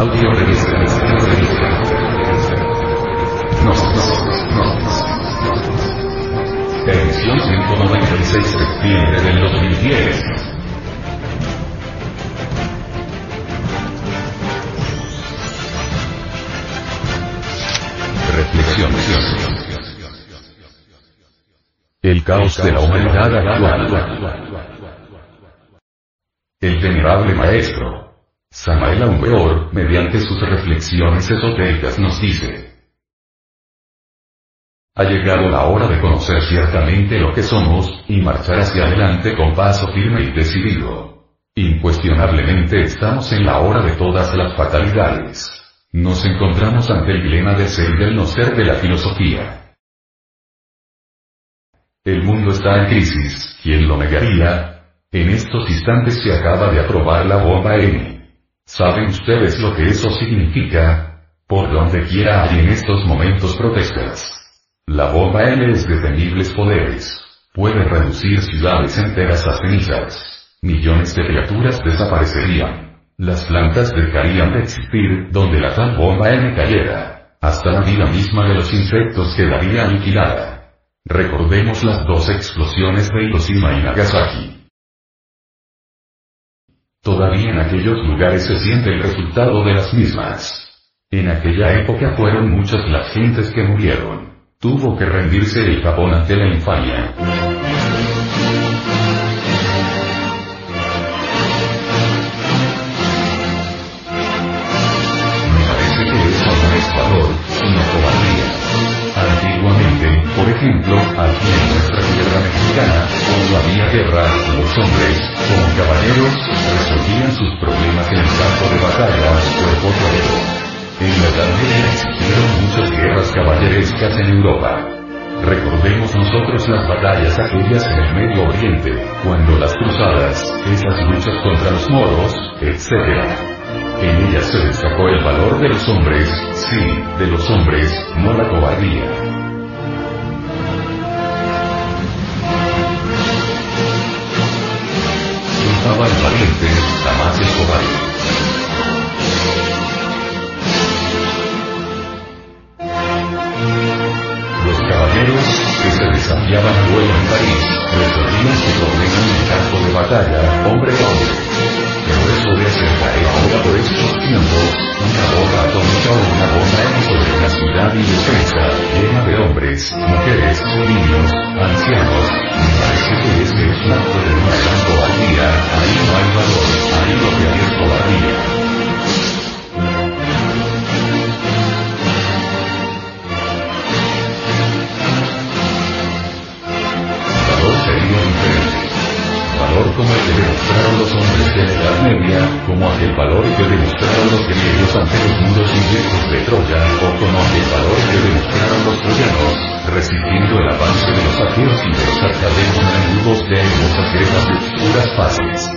Audio revista. Nos, nos, nos. Edición 196 de septiembre del 2010. Reflexión. El caos de la humanidad actual. El venerable maestro, Samael Aumbeor, mediante sus reflexiones esotéricas nos dice, ha llegado la hora de conocer ciertamente lo que somos, y marchar hacia adelante con paso firme y decidido. Incuestionablemente estamos en la hora de todas las fatalidades. Nos encontramos ante el dilema del ser y del no ser de la filosofía. El mundo está en crisis, ¿quién lo negaría? En estos instantes se acaba de aprobar la bomba M. ¿Saben ustedes lo que eso significa? Por donde quiera hay en estos momentos protestas. La bomba M es de temibles poderes. Puede reducir ciudades enteras a cenizas. Millones de criaturas desaparecerían. Las plantas dejarían de existir donde la tal bomba M cayera. Hasta la vida misma de los insectos quedaría aniquilada. Recordemos las dos explosiones de Hiroshima y Nagasaki. Todavía en aquellos lugares se siente el resultado de las mismas. En aquella época fueron muchas las gentes que murieron. Tuvo que rendirse el Japón ante la infamia. valor, sino cobardía. Antiguamente, por ejemplo, aquí en nuestra tierra mexicana, cuando había guerra, los hombres, como caballeros, sus problemas en el campo de batalla, a cuerpo. En la Media existieron muchas guerras caballerescas en Europa. Recordemos nosotros las batallas aquellas en el Medio Oriente, cuando las cruzadas, esas luchas contra los moros, etc. En ella se destacó el valor de los hombres, sí, de los hombres, no la cobardía. Batalla, hombre hombre. Pero eso de acercar ahora por estos tiempos, una bomba atómica o una bomba X sobre una ciudad indefensa, llena de hombres, mujeres, niños, ancianos, me parece que es un acto de una gran cobardía, ahí no hay valor, ahí lo que hay es cobardía. Troyanos, resistiendo el avance de los aqueos y de los arcadeos enemigos de hermosas guerras de fases.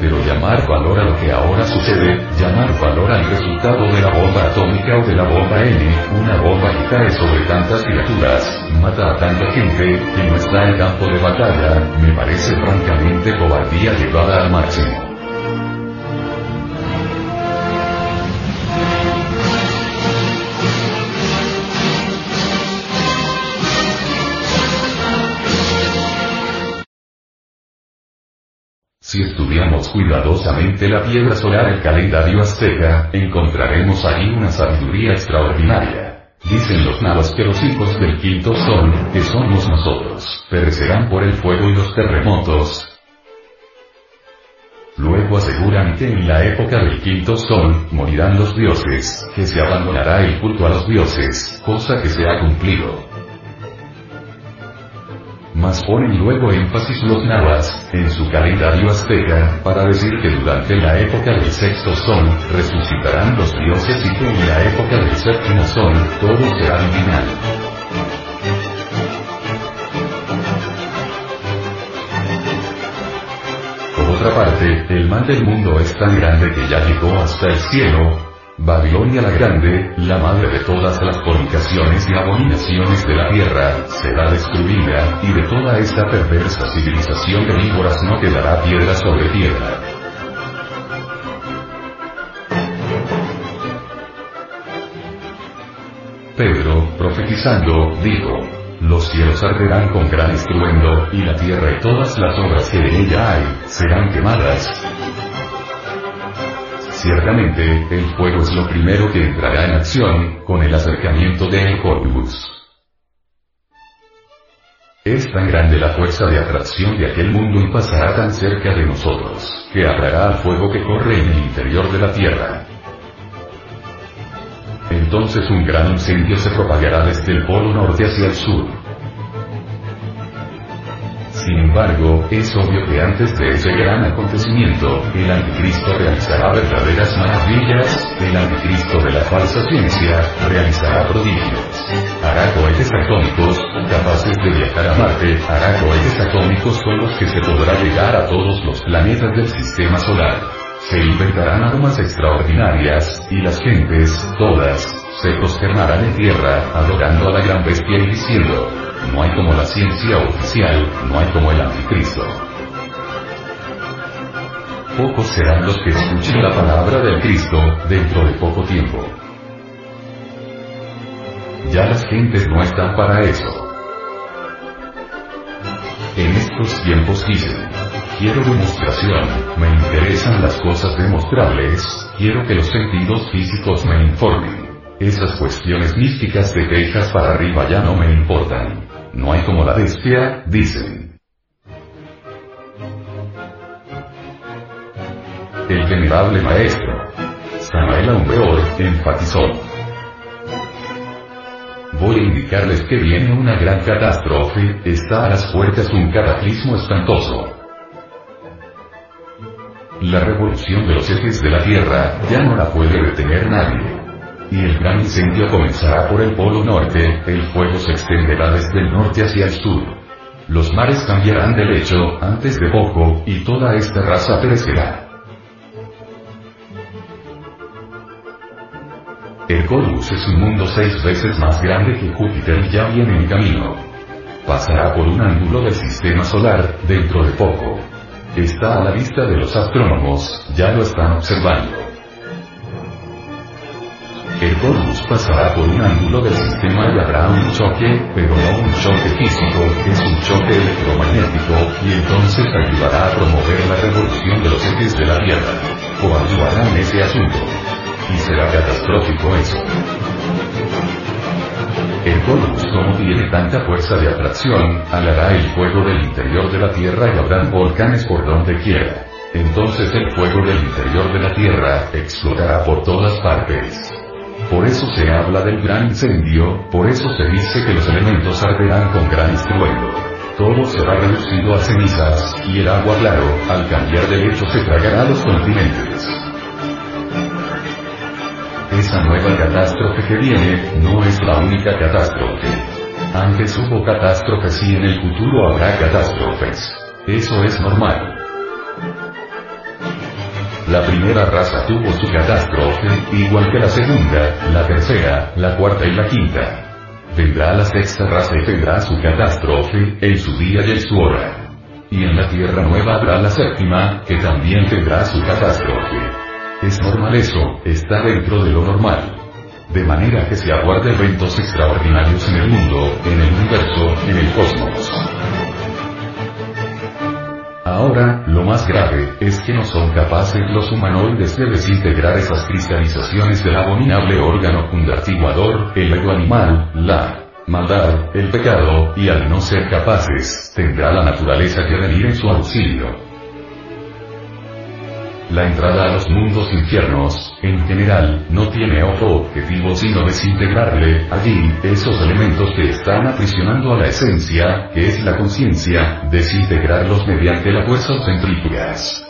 Pero llamar valor a lo que ahora sucede, llamar valor al resultado de la bomba atómica o de la bomba N, una bomba que cae sobre tantas criaturas, mata a tanta gente, que no está en campo de batalla, me parece francamente cobardía llevada al máximo. Si estudiamos cuidadosamente la piedra solar del calendario azteca, encontraremos ahí una sabiduría extraordinaria. Dicen los nahuas que los hijos del quinto sol, que somos nosotros, perecerán por el fuego y los terremotos. Luego aseguran que en la época del quinto sol, morirán los dioses, que se abandonará el culto a los dioses, cosa que se ha cumplido. Ponen luego énfasis los nahuas, en su calendario azteca, para decir que durante la época del sexto sol, resucitarán los dioses y que en la época del séptimo sol, todo será divinal. Por otra parte, el mal del mundo es tan grande que ya llegó hasta el cielo, Babilonia la Grande, la madre de todas las fornicaciones y abominaciones de la tierra, será destruida, y de toda esta perversa civilización de víboras no quedará piedra sobre piedra. Pedro, profetizando, dijo, los cielos arderán con gran estruendo, y la tierra y todas las obras que en ella hay, serán quemadas. Ciertamente, el fuego es lo primero que entrará en acción, con el acercamiento de El Es tan grande la fuerza de atracción de aquel mundo y pasará tan cerca de nosotros, que atraerá al fuego que corre en el interior de la tierra. Entonces un gran incendio se propagará desde el polo norte hacia el sur. Sin embargo, es obvio que antes de ese gran acontecimiento, el anticristo realizará verdaderas maravillas, el anticristo de la falsa ciencia, realizará prodigios. Hará cohetes atómicos, capaces de viajar a Marte, hará cohetes atómicos con los que se podrá llegar a todos los planetas del sistema solar se inventarán armas extraordinarias, y las gentes, todas, se prosternarán en tierra, adorando a la gran bestia y diciendo, no hay como la ciencia oficial, no hay como el anticristo. Pocos serán los que escuchen la palabra del Cristo, dentro de poco tiempo. Ya las gentes no están para eso. En estos tiempos dicen, quiero demostración, me interesan las cosas demostrables, quiero que los sentidos físicos me informen. Esas cuestiones místicas de quejas para arriba ya no me importan. No hay como la bestia, dicen. El venerable maestro, Samael Aumbeor, enfatizó. Voy a indicarles que viene una gran catástrofe, está a las puertas un cataclismo espantoso. La revolución de los ejes de la Tierra, ya no la puede detener nadie. Y el gran incendio comenzará por el polo norte, el fuego se extenderá desde el norte hacia el sur. Los mares cambiarán de lecho, antes de poco, y toda esta raza perecerá. El Corvus es un mundo seis veces más grande que Júpiter y ya viene en camino. Pasará por un ángulo del sistema solar, dentro de poco. Está a la vista de los astrónomos, ya lo están observando. El Corvus pasará por un ángulo del sistema y habrá un choque, pero no un choque físico, es un choque electromagnético, y entonces ayudará a promover la revolución de los ejes de la Tierra. O ayudará en ese asunto. Y será catastrófico eso. El Corvus como tiene tanta fuerza de atracción, alará el fuego del interior de la Tierra y habrán volcanes por donde quiera. Entonces el fuego del interior de la Tierra explotará por todas partes. Por eso se habla del gran incendio, por eso se dice que los elementos arderán con gran estruendo. Todo será reducido a cenizas, y el agua claro, al cambiar de lecho se tragará los continentes. Esa nueva catástrofe que viene, no es la única catástrofe. Antes hubo catástrofes y en el futuro habrá catástrofes. Eso es normal. La primera raza tuvo su catástrofe, igual que la segunda, la tercera, la cuarta y la quinta. Vendrá la sexta raza y tendrá su catástrofe, en su día y en su hora. Y en la tierra nueva habrá la séptima, que también tendrá su catástrofe. Es normal eso, está dentro de lo normal. De manera que se aguarde eventos extraordinarios en el mundo, en el universo, en el cosmos. Ahora, lo más grave, es que no son capaces los humanoides de desintegrar esas cristalizaciones del abominable órgano fundartiguador, el ego animal, la maldad, el pecado, y al no ser capaces, tendrá la naturaleza que venir en su auxilio. La entrada a los mundos infiernos, en general, no tiene otro objetivo sino desintegrarle, allí, esos elementos que están aprisionando a la esencia, que es la conciencia, desintegrarlos mediante la fuerza centrífugas.